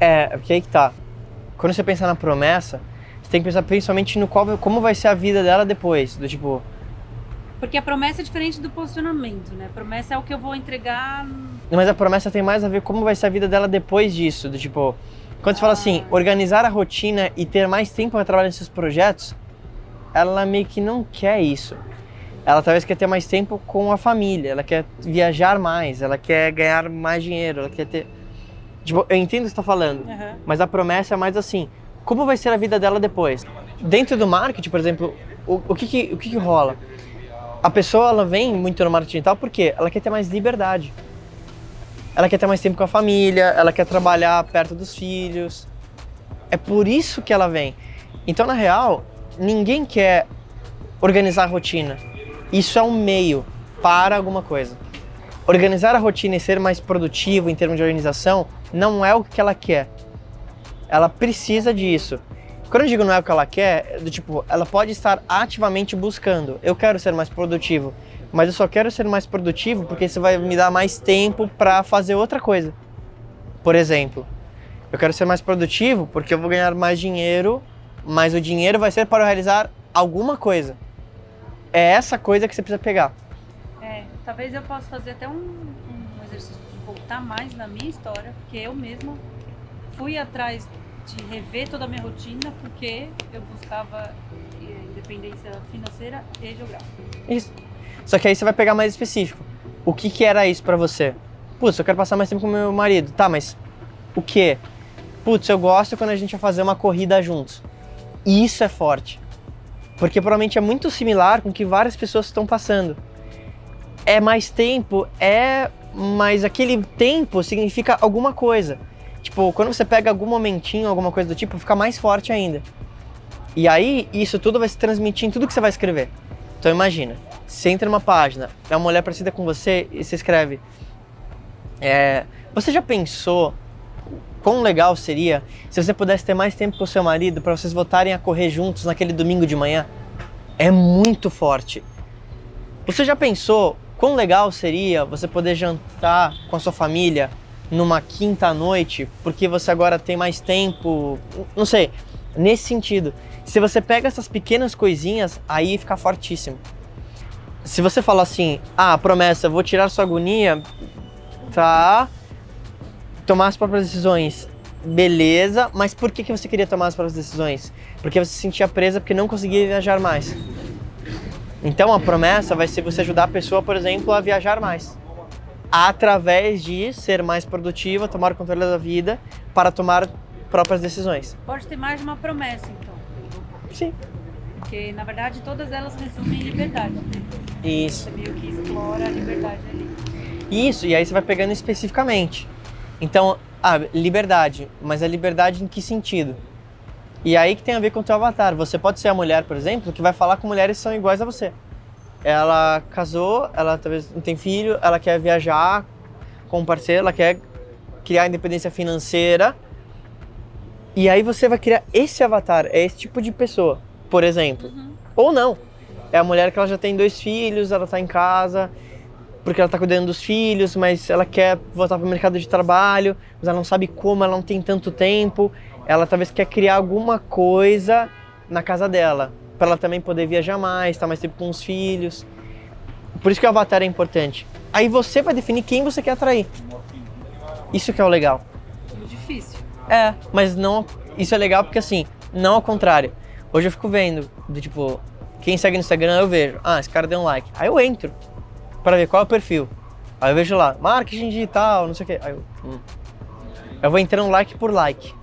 É, porque aí que tá. Quando você pensa na promessa, você tem que pensar principalmente no qual, como vai ser a vida dela depois. Do tipo, Porque a promessa é diferente do posicionamento, né? Promessa é o que eu vou entregar. Mas a promessa tem mais a ver como vai ser a vida dela depois disso. Do tipo, quando você fala assim, organizar a rotina e ter mais tempo para trabalhar nesses projetos, ela meio que não quer isso. Ela talvez quer ter mais tempo com a família, ela quer viajar mais, ela quer ganhar mais dinheiro, ela quer ter. Tipo, eu entendo o que você está falando, Aham. mas a promessa é mais assim: como vai ser a vida dela depois? Dentro do marketing, por exemplo, o, o, que, que, o que, que rola? A pessoa ela vem muito no marketing digital porque ela quer ter mais liberdade. Ela quer ter mais tempo com a família, ela quer trabalhar perto dos filhos. É por isso que ela vem. Então, na real, ninguém quer organizar a rotina. Isso é um meio para alguma coisa. Organizar a rotina e ser mais produtivo em termos de organização não é o que ela quer. Ela precisa disso. Quando eu digo não é o que ela quer, é do tipo, ela pode estar ativamente buscando. Eu quero ser mais produtivo, mas eu só quero ser mais produtivo porque isso vai me dar mais tempo para fazer outra coisa. Por exemplo, eu quero ser mais produtivo porque eu vou ganhar mais dinheiro, mas o dinheiro vai ser para realizar alguma coisa. É essa coisa que você precisa pegar. Talvez eu possa fazer até um, um exercício de voltar mais na minha história, porque eu mesma fui atrás de rever toda a minha rotina, porque eu buscava eh, independência financeira e geográfica. Isso. Só que aí você vai pegar mais específico. O que que era isso pra você? Putz, eu quero passar mais tempo com meu marido. Tá, mas o quê? Putz, eu gosto quando a gente vai fazer uma corrida juntos. E isso é forte. Porque provavelmente é muito similar com o que várias pessoas estão passando. É mais tempo, é, mas aquele tempo significa alguma coisa. Tipo, quando você pega algum momentinho, alguma coisa do tipo, fica mais forte ainda. E aí, isso tudo vai se transmitir em tudo que você vai escrever. Então imagina, você entra numa página, é uma mulher parecida com você e você escreve. é, você já pensou quão legal seria se você pudesse ter mais tempo com o seu marido para vocês voltarem a correr juntos naquele domingo de manhã? É muito forte. Você já pensou quão legal seria você poder jantar com a sua família numa quinta noite, porque você agora tem mais tempo? Não sei, nesse sentido. Se você pega essas pequenas coisinhas, aí fica fortíssimo. Se você falar assim, ah, promessa, vou tirar sua agonia, tá? Tomar as próprias decisões, beleza, mas por que, que você queria tomar as próprias decisões? Porque você se sentia presa porque não conseguia viajar mais. Então a promessa vai ser você ajudar a pessoa, por exemplo, a viajar mais. Através de ser mais produtiva, tomar o controle da vida para tomar próprias decisões. Pode ter mais de uma promessa, então. Sim. Porque, na verdade, todas elas resumem em liberdade. Isso. Você meio que explora a liberdade ali. Isso, e aí você vai pegando especificamente. Então, ah, liberdade, mas a liberdade em que sentido? E aí que tem a ver com o teu avatar. Você pode ser a mulher, por exemplo, que vai falar com mulheres que são iguais a você. Ela casou, ela talvez não tem filho, ela quer viajar com um parceiro, ela quer criar independência financeira. E aí você vai criar esse avatar, é esse tipo de pessoa, por exemplo. Ou não. É a mulher que ela já tem dois filhos, ela tá em casa, porque ela tá cuidando dos filhos, mas ela quer voltar para o mercado de trabalho, mas ela não sabe como, ela não tem tanto tempo. Ela talvez quer criar alguma coisa na casa dela, para ela também poder viajar mais, estar mais tempo com os filhos. Por isso que o avatar é importante. Aí você vai definir quem você quer atrair. Isso que é o legal. Muito difícil. É, mas não. Isso é legal porque assim, não ao contrário. Hoje eu fico vendo, do tipo, quem segue no Instagram eu vejo, ah, esse cara deu um like. Aí eu entro para ver qual é o perfil. Aí eu vejo lá, marketing digital, não sei o quê. Aí eu, hum. eu vou entrando like por like.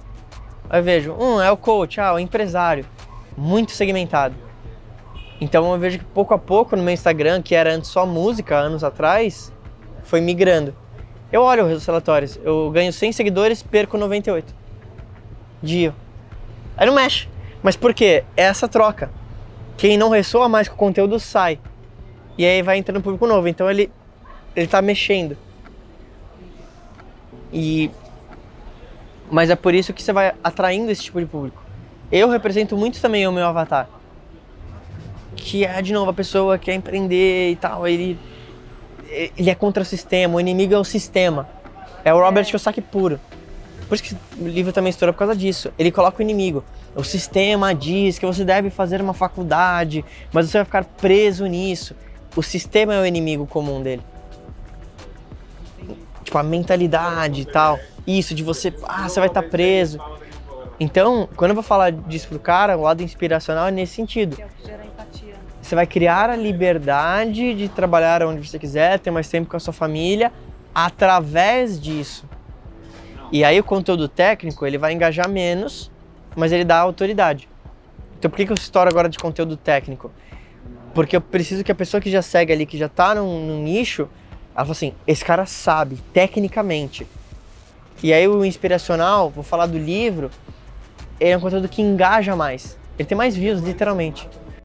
Aí eu vejo, um, é o coach, ah, o empresário. Muito segmentado. Então eu vejo que pouco a pouco no meu Instagram, que era antes só música, anos atrás, foi migrando. Eu olho os relatórios, eu ganho 100 seguidores, perco 98. Dia. Aí não mexe. Mas por quê? É essa troca. Quem não ressoa mais com o conteúdo sai. E aí vai entrando público novo. Então ele, ele tá mexendo. E. Mas é por isso que você vai atraindo esse tipo de público. Eu represento muito também o meu avatar. Que é, de novo, a pessoa que quer empreender e tal. Ele, ele é contra o sistema. O inimigo é o sistema. É o Robert Kiyosaki puro. Por isso que o livro também estourou por causa disso. Ele coloca o inimigo. O sistema diz que você deve fazer uma faculdade, mas você vai ficar preso nisso. O sistema é o inimigo comum dele. Tipo, a mentalidade e tal. Isso, de você, ah, você vai estar preso. Então, quando eu vou falar disso pro cara, o lado inspiracional é nesse sentido. É. Você vai criar a liberdade de trabalhar onde você quiser, ter mais tempo com a sua família, através disso. E aí o conteúdo técnico, ele vai engajar menos, mas ele dá autoridade. Então por que, que eu estouro agora de conteúdo técnico? Porque eu preciso que a pessoa que já segue ali, que já tá num, num nicho, ela fala assim, esse cara sabe, tecnicamente. E aí o inspiracional, vou falar do livro, ele é um conteúdo que engaja mais. Ele tem mais views, literalmente.